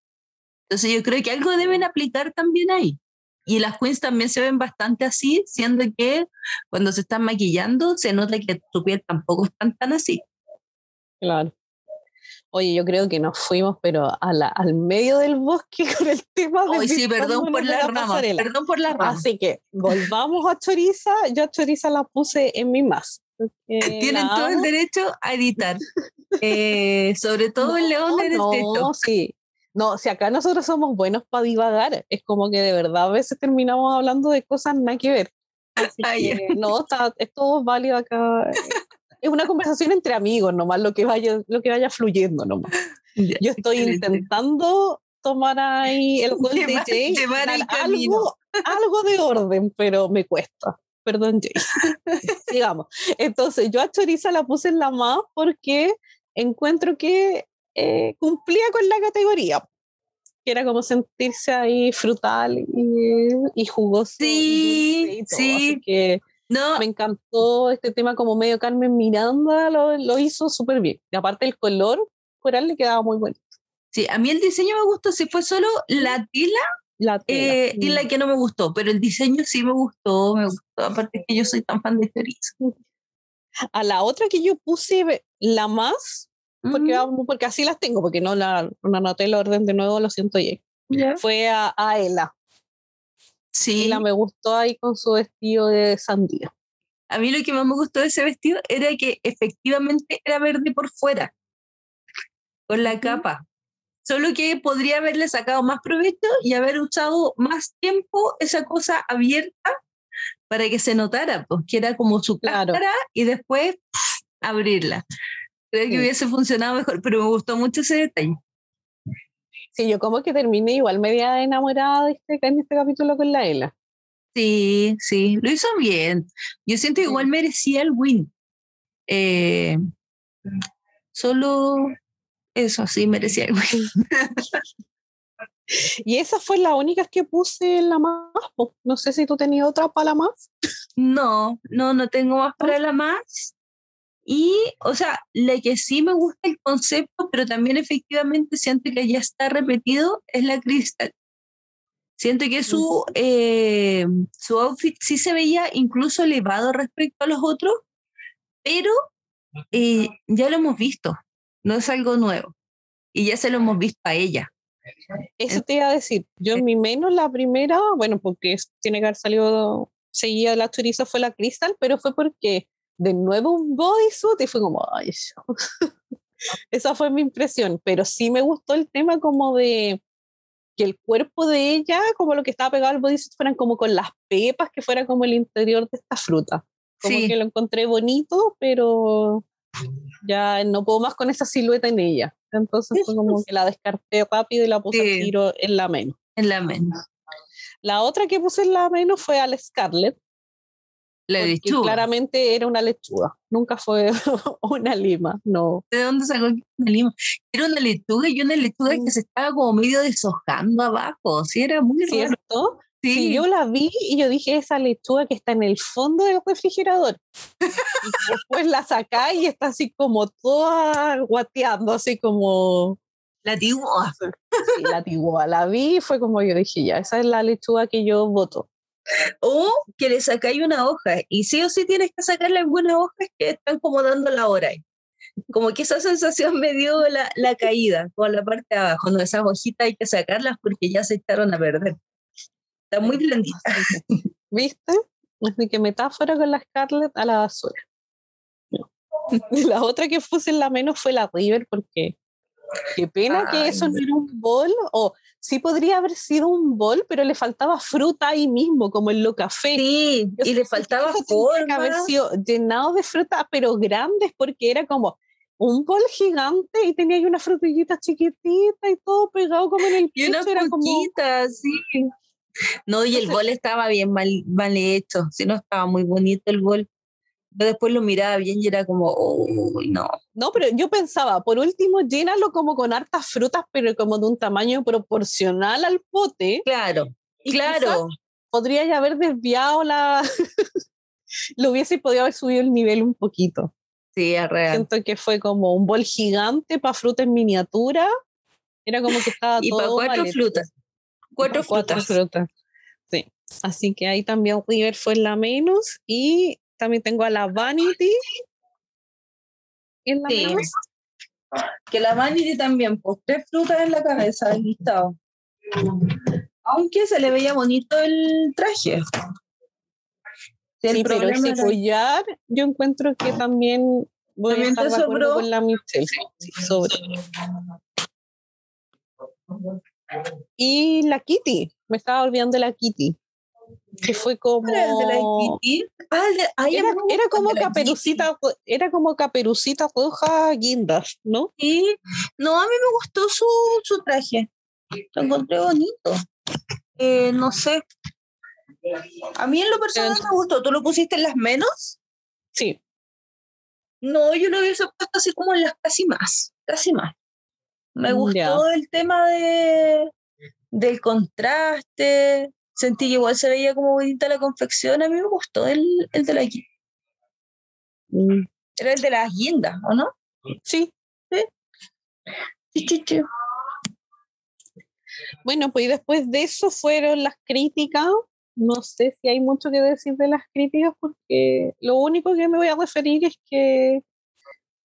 Entonces yo creo que algo deben aplicar también ahí. Y las queens también se ven bastante así, siendo que cuando se están maquillando se nota que su piel tampoco es tan, tan así. Claro. Oye, yo creo que nos fuimos, pero a la, al medio del bosque [LAUGHS] con el tema de. Sí, perdón por la, rama. Perdón por la rama. Así que volvamos a Choriza. Yo a Choriza la puse en mi más. Tienen todo el derecho a editar. Eh, sobre todo [LAUGHS] el león de no, sí. No, si acá nosotros somos buenos para divagar, es como que de verdad a veces terminamos hablando de cosas nada que ver. Así que, no, está, es todo válido acá. es una conversación entre amigos nomás, lo que vaya, lo que vaya fluyendo nomás. Yo estoy intentando tomar ahí el gol de Jay, algo, algo de orden, pero me cuesta. Perdón, Jay. [LAUGHS] Sigamos. Entonces, yo a Choriza la puse en la más porque encuentro que eh, cumplía con la categoría, que era como sentirse ahí frutal y, y jugoso. Sí, sí. que no. me encantó este tema como medio Carmen Miranda, lo, lo hizo súper bien. Y aparte el color coral le quedaba muy bueno. Sí, a mí el diseño me gustó, si fue solo la tela, la eh, y la que no me gustó, pero el diseño sí me gustó, me gustó, aparte que yo soy tan fan de Chorizo. A la otra que yo puse la más, porque, porque así las tengo, porque no la no anoté el orden de nuevo, lo siento, ya. Fue a, a Ela. Sí. Ela me gustó ahí con su vestido de sandía. A mí lo que más me gustó de ese vestido era que efectivamente era verde por fuera, con la capa. Solo que podría haberle sacado más provecho y haber usado más tiempo esa cosa abierta para que se notara, pues que era como su cara y después abrirla. Creo que hubiese funcionado mejor, pero me gustó mucho ese detalle. Sí, yo como que terminé igual media enamorada de este, en este capítulo con la Ela. Sí, sí, lo hizo bien. Yo siento que igual merecía el win. Eh, solo eso, sí, merecía el win. [LAUGHS] Y esa fue la única que puse en la más. No sé si tú tenías otra para la más. No, no, no tengo más para la más. Y, o sea, la que sí me gusta el concepto, pero también efectivamente siento que ya está repetido, es la Crystal. Siento que su, eh, su outfit sí se veía incluso elevado respecto a los otros, pero eh, ya lo hemos visto, no es algo nuevo. Y ya se lo hemos visto a ella. Eso te iba a decir. Yo, mi menos la primera, bueno, porque tiene que haber salido, seguía la choriza, fue la Crystal, pero fue porque de nuevo un bodysuit y fue como, ay, [LAUGHS] esa fue mi impresión, pero sí me gustó el tema como de que el cuerpo de ella, como lo que estaba pegado al bodysuit, fueran como con las pepas, que fuera como el interior de esta fruta. Como que lo encontré bonito, pero Ya no puedo más con esa silueta en ella. Entonces fue como que la descarté rápido y la puse sí. tiro en la menos. En la menos. La otra que puse en la menos fue al Scarlett. La lechuga. Claramente era una lechuga, nunca fue [LAUGHS] una lima, no. ¿De dónde sacó una lima? Era una lechuga y una lechuga que se estaba como medio deshojando abajo, sí, era muy ¿Cierto? Sí. yo la vi y yo dije, esa lechuga que está en el fondo del refrigerador. y [LAUGHS] después la sacá y está así como toda guateando, así como... La tigua. Sí, la tigua. La vi y fue como yo dije, ya, esa es la lechuga que yo voto. O que le sacáis una hoja y sí o sí tienes que sacarle algunas hojas que están como dando la hora. Como que esa sensación me dio la, la caída con la parte de abajo. No, esas hojitas hay que sacarlas porque ya se echaron a perder. Está muy blandita. [LAUGHS] ¿Viste? Así que metáfora con la Scarlett a la basura. [LAUGHS] La otra que puse en la menos fue la River porque qué pena que eso no era un bol o sí podría haber sido un bol, pero le faltaba fruta ahí mismo, como en lo café. Sí, y le faltaba forma. Que haber sido llenado de fruta, pero grandes, porque era como un bol gigante y tenía ahí una frutillita chiquitita y todo pegado como en el piso. Y una era sí. No, y el bol estaba bien mal, mal hecho, si no estaba muy bonito el bol. Yo después lo miraba bien y era como, uy, no. No, pero yo pensaba, por último, llénalo como con hartas frutas, pero como de un tamaño proporcional al pote. Claro, claro. Podría ya haber desviado la. [LAUGHS] lo hubiese podido haber subido el nivel un poquito. Sí, es real. Siento que fue como un bol gigante para fruta en miniatura. Era como que estaba y todo. Y para cuatro frutas. Cuatro, cuatro frutas. Sí. Así que ahí también River fue la menos. Y también tengo a la Vanity. En la sí. Que la Vanity también, pues tres frutas en la cabeza del listado. Aunque se le veía bonito el traje. Sí, sí pero ese era... collar, yo encuentro que también voy ¿También a estar de con la Michelle. Sí, sobre. Y la Kitty, me estaba olvidando de la Kitty que fue como ¿Cuál era el de la Kitty? Ah, era, como caperucita era como caperucita roja guindas ¿no? Kitty. No, a mí me gustó su, su traje. Lo encontré bonito. Eh, no sé. A mí en lo personal me gustó. ¿Tú lo pusiste en las menos? sí No, yo lo hubiese puesto así como en las casi más. Casi más. Me Mm, gustó el tema de, del contraste. Sentí que igual se veía como bonita la confección. A mí me gustó el, el de la Kitty. Mm, Era el de las guindas, ¿o no? sí Sí, sí, sí. bueno pues después de eso fueron las críticas no sé si hay mucho que decir de las críticas porque lo único que me voy a referir es que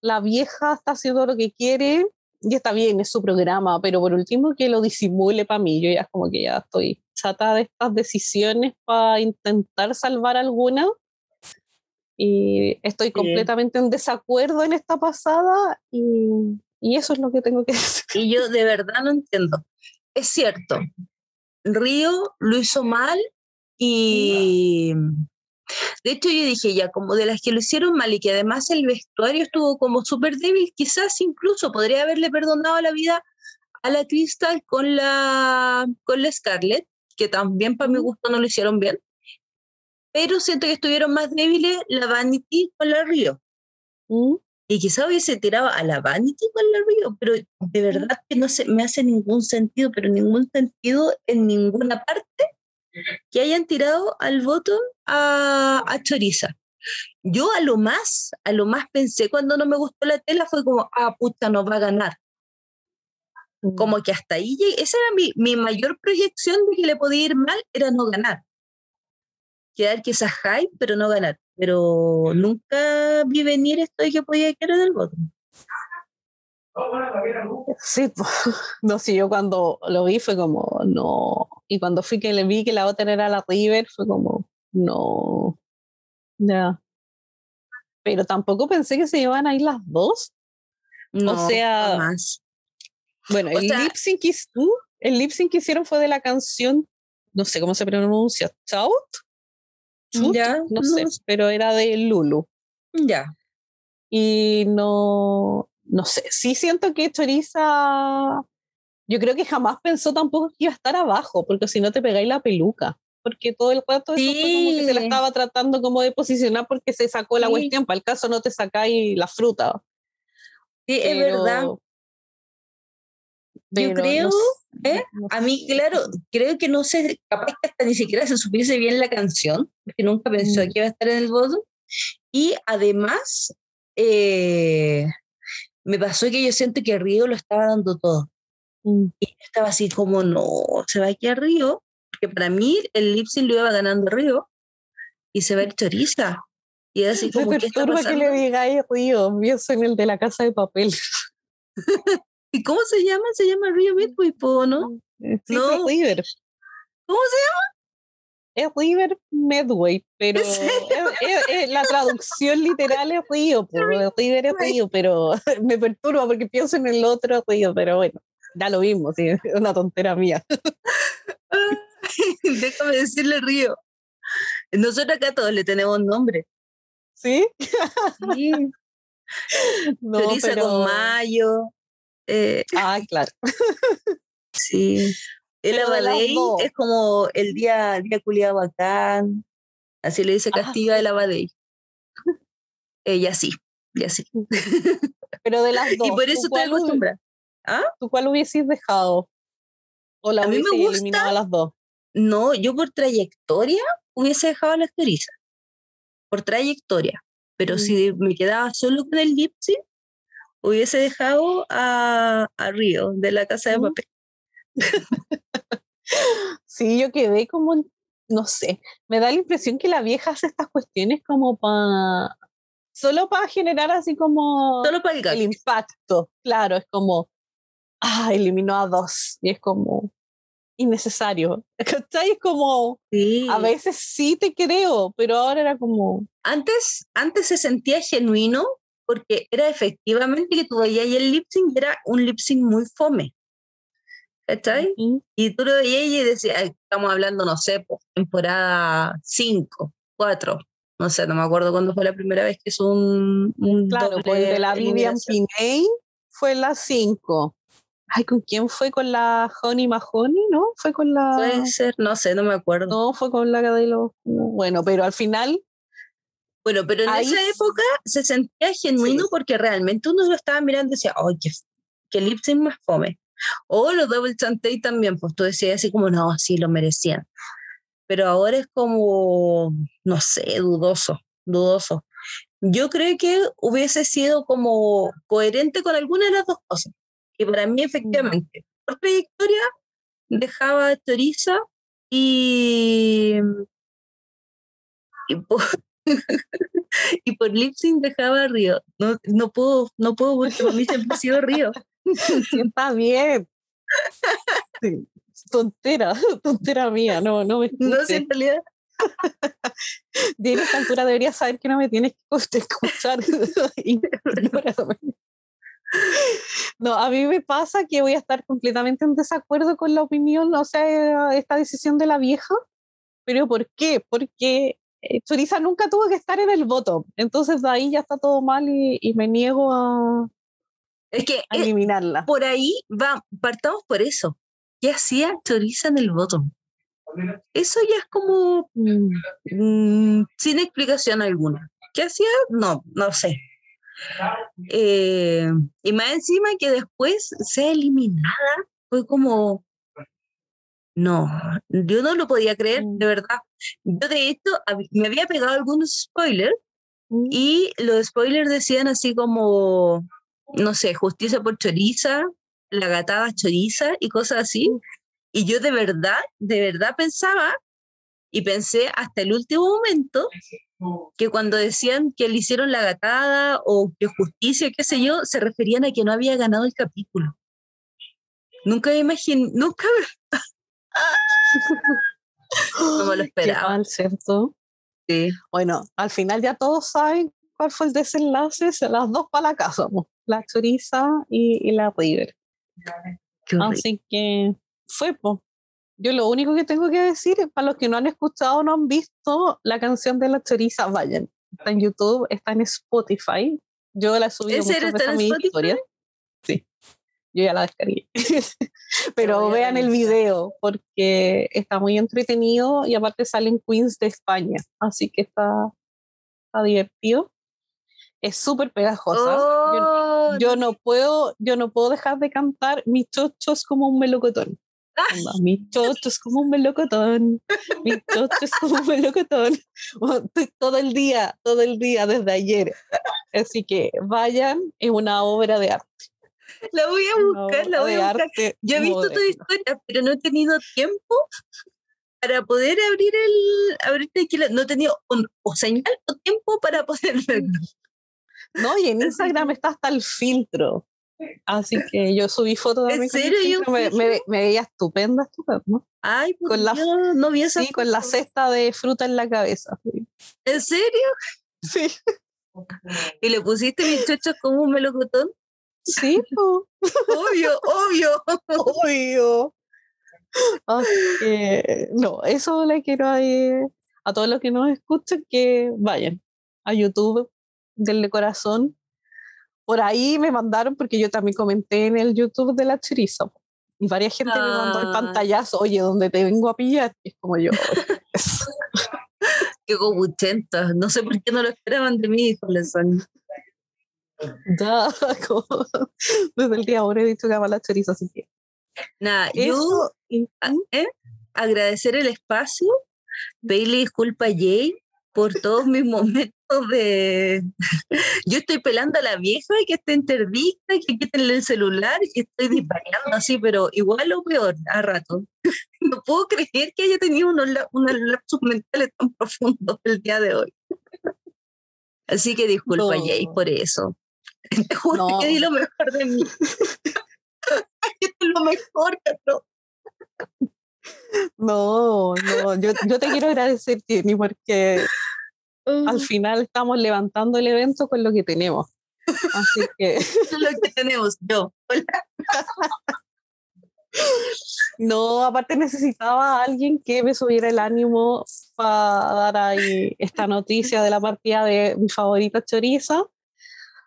la vieja está haciendo lo que quiere y está bien, es su programa, pero por último que lo disimule para mí. Yo ya es como que ya estoy chata de estas decisiones para intentar salvar alguna. Y estoy completamente en desacuerdo en esta pasada y, y eso es lo que tengo que [LAUGHS] decir. Y yo de verdad no entiendo. Es cierto, Río lo hizo mal y de hecho yo dije ya, como de las que lo hicieron mal y que además el vestuario estuvo como súper débil, quizás incluso podría haberle perdonado la vida a la Crystal con la, con la Scarlett, que también para mi gusto no lo hicieron bien, pero siento que estuvieron más débiles la Vanity con la Río. ¿Mm? Y quizá hubiese tirado a la Vanity con la Río, pero de verdad que no se, me hace ningún sentido, pero ningún sentido en ninguna parte que hayan tirado al voto a, a Choriza. Yo a lo más, a lo más pensé cuando no me gustó la tela fue como, ah, puta, nos va a ganar. Como que hasta ahí llegué. Esa era mi, mi mayor proyección de que le podía ir mal, era no ganar. Quedar quizás hype, pero no ganar. Pero nunca vi venir esto de que podía quedar del voto. Sí, po. no sé, yo cuando lo vi fue como, no. Y cuando fui que le vi que la otra era la River, fue como, no. Ya. Pero tampoco pensé que se iban a ir las dos. No, sea, jamás. Bueno, O el sea- lip sync que uh, el lip sync que hicieron fue de la canción, no sé cómo se pronuncia, Shoot, Ya, no sé, pero era de Lulu. Ya. Y no, no sé, sí siento que Choriza, yo creo que jamás pensó tampoco que iba a estar abajo, porque si no te pegáis la peluca. Porque todo el rato eso fue como que se la estaba tratando como de posicionar porque se sacó la cuestión. Para el caso no te sacáis la fruta. Sí, es verdad. Yo creo, ¿eh? a mí, claro, creo que no sé, capaz que hasta ni siquiera se supiese bien la canción, porque nunca pensó mm. que iba a estar en el voto. Y además, eh, me pasó que yo siento que Río lo estaba dando todo. Mm. Y estaba así como, no, se va aquí a Río, porque para mí el Lipsing lo iba ganando Río y se va el Choriza. Y es así como, me ¿qué está que le digáis Río, yo soy el de la casa de papel. [LAUGHS] ¿Y cómo se llama? Se llama Río Midway, ¿no? Eh, sí, no. River. ¿Cómo se llama? Es River Medway, pero es, la traducción literal es río, River es río, pero [LAUGHS] me perturba porque pienso en el otro río, pero bueno, ya lo vimos, sí, es una tontera mía. [LAUGHS] Déjame decirle río. Nosotros acá todos le tenemos nombre. ¿Sí? Sí. [LAUGHS] No, con mayo, eh, ah, claro. [LAUGHS] sí. El Abadey es como el día, día culiado bacán. Así le dice ah, el Abadey. Ella sí, ya sí. [LAUGHS] Pero de las dos. Y por eso te acostumbras. ¿Ah? ¿Tú cuál hubieses dejado? ¿O la a mí me gusta, las dos? No, yo por trayectoria hubiese dejado a la Esteriza. Por trayectoria. Pero si mm. me quedaba solo con el Gypsy, hubiese dejado a, a Río de la casa de papel. [LAUGHS] sí, yo quedé como, no sé, me da la impresión que la vieja hace estas cuestiones como para, solo para generar así como solo para el, el impacto, claro, es como, ah, eliminó a dos, y es como innecesario, [LAUGHS] ¿cachai? Es como, sí. a veces sí te creo, pero ahora era como... Antes, antes se sentía genuino porque era efectivamente que tú veías y el lip sync era un lip sync muy fome. ¿Cachai? Y tú lo veías y decías, estamos hablando, no sé, pues, temporada 5, 4, no sé, no me acuerdo cuándo fue la primera vez que es un, un Claro, pues de la Vivian Pinay fue la 5. Ay, ¿con quién fue? ¿Con la Honey Mahoney, no? Fue con la... Puede ser, no sé, no me acuerdo. No, fue con la de los... Bueno, pero al final bueno, pero en esa época se sentía genuino porque realmente uno lo estaba mirando y decía, ¡ay, qué, qué lip sync más fome! O los Double Chantey también, pues tú decías así como, no, sí, lo merecían. Pero ahora es como, no sé, dudoso, dudoso. Yo creo que hubiese sido como coherente con alguna de las dos cosas. Y para mí, efectivamente, por trayectoria, dejaba a Toriza y, y [LAUGHS] por, [LAUGHS] y por lip sync dejaba Río. No, no puedo, no puedo porque para mí siempre ha sido Río. [LAUGHS] Está bien. Tontera, [LAUGHS] tontera mía, no, no me No, sé en realidad. De esta altura deberías saber que no me tienes que escuchar. No, a mí me pasa que voy a estar completamente en desacuerdo con la opinión, o sea, esta decisión de la vieja. ¿Pero por qué? Porque Choriza nunca tuvo que estar en el voto. Entonces de ahí ya está todo mal y, me niego a, es que, eh, eliminarla. por ahí va, partamos por eso. ¿Qué hacía Choriza en el voto? Eso ya es como mm. Mm, sin explicación alguna. ¿Qué hacía? No, no sé. Eh, y más encima que después sea eliminada, fue como, no, yo no lo podía creer, de mm. verdad. Yo de hecho me había pegado algunos spoilers mm. y los spoilers decían así como, no sé, justicia por choriza, la gatada choriza y cosas así. Mm. Y yo de verdad, de verdad pensaba y pensé hasta el último momento que cuando decían que le hicieron la gatada o que justicia, qué sé yo, se referían a que no había ganado el capítulo. Nunca me imaginé, nunca, [LAUGHS] [LAUGHS] no me lo [GASPS] esperaba. ¿cierto? Sí. Bueno, al final ya todos saben cuál fue el desenlace, se las dos para la casa, la choriza y, la river. Así que fue, pues. Yo lo único que tengo que decir, para los que no han escuchado o no han visto la canción de la choriza, vayan. Está en YouTube, está en Spotify. Yo la subí muchas veces a mi historia. Yo ya la descargué. [LAUGHS] Pero vean el video porque está muy entretenido y aparte salen queens de España, así que está, está divertido. Es súper pegajosa. yo, oh, no puedo, yo no puedo dejar de cantar mis chochos como un melocotón. Mi chocho es como un melocotón, mi chocho es como un melocotón. [LAUGHS] Todo el día, todo el día desde ayer. Así que vayan, es una obra de arte. La voy a buscar, la voy a buscar. Yo he visto tu historia, pero no he tenido tiempo para poder abrir el abrir no he tenido o señal o tiempo para poder [LAUGHS] verlo. No, y en Instagram está hasta el filtro. Así que yo subí fotos de ¿En serio? me, me, veía estupenda, estupenda. Ay, con la, no vi esa Sí, con la cesta de fruta en la cabeza. ¿En serio? Sí. ¿Y le pusiste mis chochos como un melocotón? Sí, obvio, obvio, obvio. no, eso le quiero a, a todos los que nos escuchan que vayan a YouTube del corazón por ahí me mandaron, porque yo también comenté en el YouTube de la chorizo, y varias gente me mandó el ah. pantallazo, oye, ¿dónde te vengo a pillar? Y es como yo. [LAUGHS] Qué cobuchenta, no sé por qué no lo esperaban de mí, híjole, Ya, [LAUGHS] desde el día ahora he dicho que ama la chorizo, así que. Nada, yo ¿eh? agradecer el espacio, pedirle disculpa a Jay por todos mis momentos de... [LAUGHS] Yo estoy pelando a la vieja y que está interdicta y que quiten el celular y estoy disparando así, pero igual o peor a rato. [LAUGHS] No puedo creer que haya tenido unos, unos lapsus mentales tan profundos el día de hoy. Así que disculpa, Jay, por eso. Te juro que di lo mejor de mí. [LAUGHS] es lo mejor. No, no, yo, yo te quiero agradecer, Jenny, porque al final estamos levantando el evento con lo que tenemos. Así que. [LAUGHS] lo que tenemos, yo. No, aparte necesitaba a alguien que me subiera el ánimo para dar ahí esta noticia de la partida de mi favorita choriza.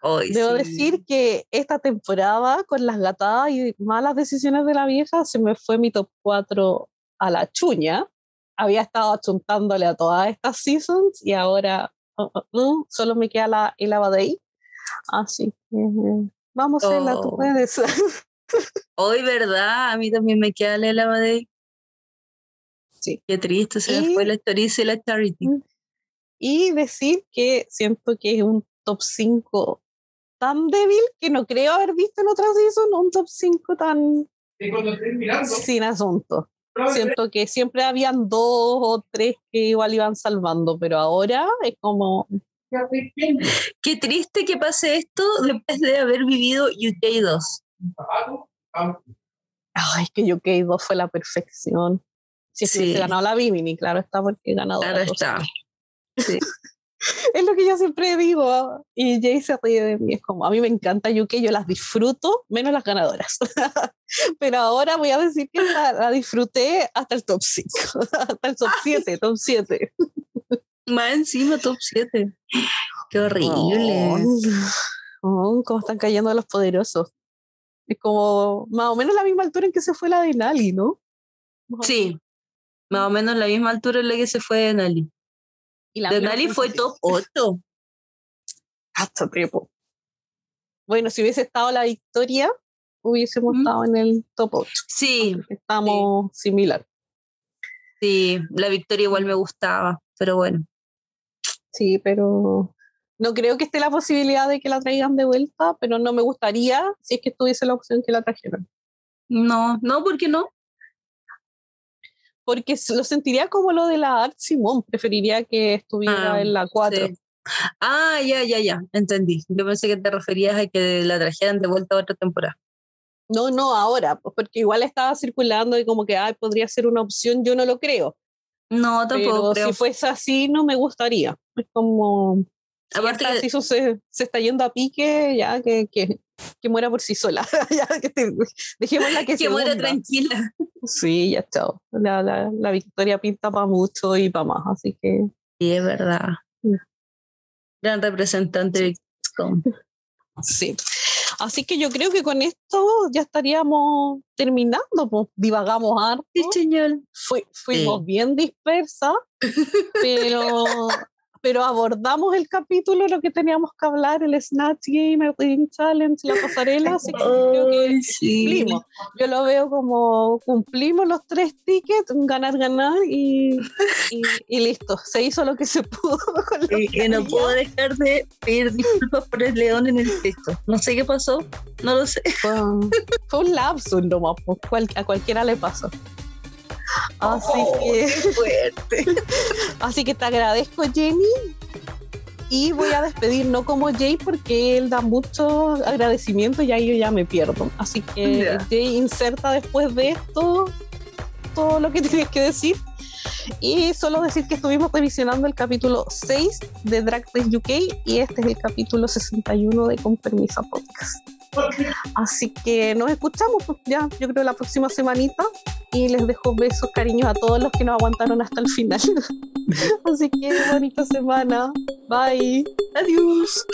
Debo decir que esta temporada, con las gatadas y malas decisiones de la vieja, se me fue mi top 4 a la chuña había estado achuntándole a todas estas seasons y ahora uh, uh, uh, solo me queda la Elava Day. Así que vamos a la tú oh. puedes. [LAUGHS] Hoy, ¿verdad? A mí también me queda la Elava Day. Sí. Qué triste, se me fue la historia y la charity. Mm. Y decir que siento que es un top 5 tan débil que no creo haber visto en otra season un top 5 tan sin asunto. Siento que siempre habían dos o tres que igual iban salvando, pero ahora es como... Qué triste que pase esto después de haber vivido UK 2. Ay, que UK 2 fue la perfección. Si sí. se ganó la Bimini, claro está porque ganado. Claro está. Sí. [LAUGHS] es lo que yo siempre digo. Y Jay se ríe de mí. Es como, a mí me encanta UK, yo las disfruto, menos las ganadoras. [LAUGHS] Pero ahora voy a decir que la, disfruté hasta el top 5, [LAUGHS] hasta el top 7, top 7. Más encima, top 7. Qué horrible. Oh, cómo están cayendo los poderosos. Es como más o menos la misma altura en que se fue la de Nali, ¿no? Sí, más o menos la misma altura en la que se fue de Nali. Y la fue top 8. Hasta tiempo. Bueno, si hubiese estado la victoria, hubiésemos estado en el top 8. Sí. Estamos similar. Sí, la victoria igual me gustaba, pero bueno. Sí, pero no creo que esté la posibilidad de que la traigan de vuelta, pero no me gustaría si es que estuviese la opción que la trajeran. No, no, ¿por qué no? Porque lo sentiría como lo de la Art Simón, preferiría que estuviera ah, en la 4. Ah, ya, ya, ya, entendí. Yo pensé que te referías a que la trajeran de vuelta a otra temporada. No, no, ahora, pues porque igual estaba circulando y como que ay, podría ser una opción, yo no lo creo. No, tampoco. Pero si fuese así, no me gustaría. Es como. Aparte, si se, se, está yendo a pique, ya que, que, que muera por sí sola. [LAUGHS] ya, que dejémosla que, que muera tranquila. Sí, ya está. La, la, la victoria pinta para mucho y para más, así que. Sí, es verdad. Gran representante de Sí. Así que yo creo que con esto ya estaríamos terminando, pues divagamos harto. Sí, señor. fuimos bien dispersas, pero [LAUGHS] pero abordamos el capítulo, lo que teníamos que hablar, el Snatch Game, el Reading Challenge, la pasarela, así que creo que cumplimos. Yo lo veo como cumplimos los tres tickets, ganar, ganar y, y, listo. Se hizo lo que se pudo. [LAUGHS] y que no puedo dejar de pedir disculpas por el león en el texto. No sé qué pasó, no lo sé. Fue, un lapsus nomás, pues, a cualquiera le pasó. Así oh, que. fuerte. [LAUGHS] Así que te agradezco, Jenny. Y voy a despedir, no como Jay, porque él da mucho agradecimiento y ahí yo ya me pierdo. Así que, Jay, inserta después de esto todo lo que [LAUGHS] tienes que decir. Y solo decir que estuvimos revisionando el capítulo 6 de Drag Race UK y este es el capítulo 61 de Con Permiso Podcast. Así que nos escuchamos pues, ya, yo creo, la próxima semanita y les dejo besos, cariños a todos los que nos aguantaron hasta el final. [LAUGHS] Así que bonita semana. Bye. Adiós.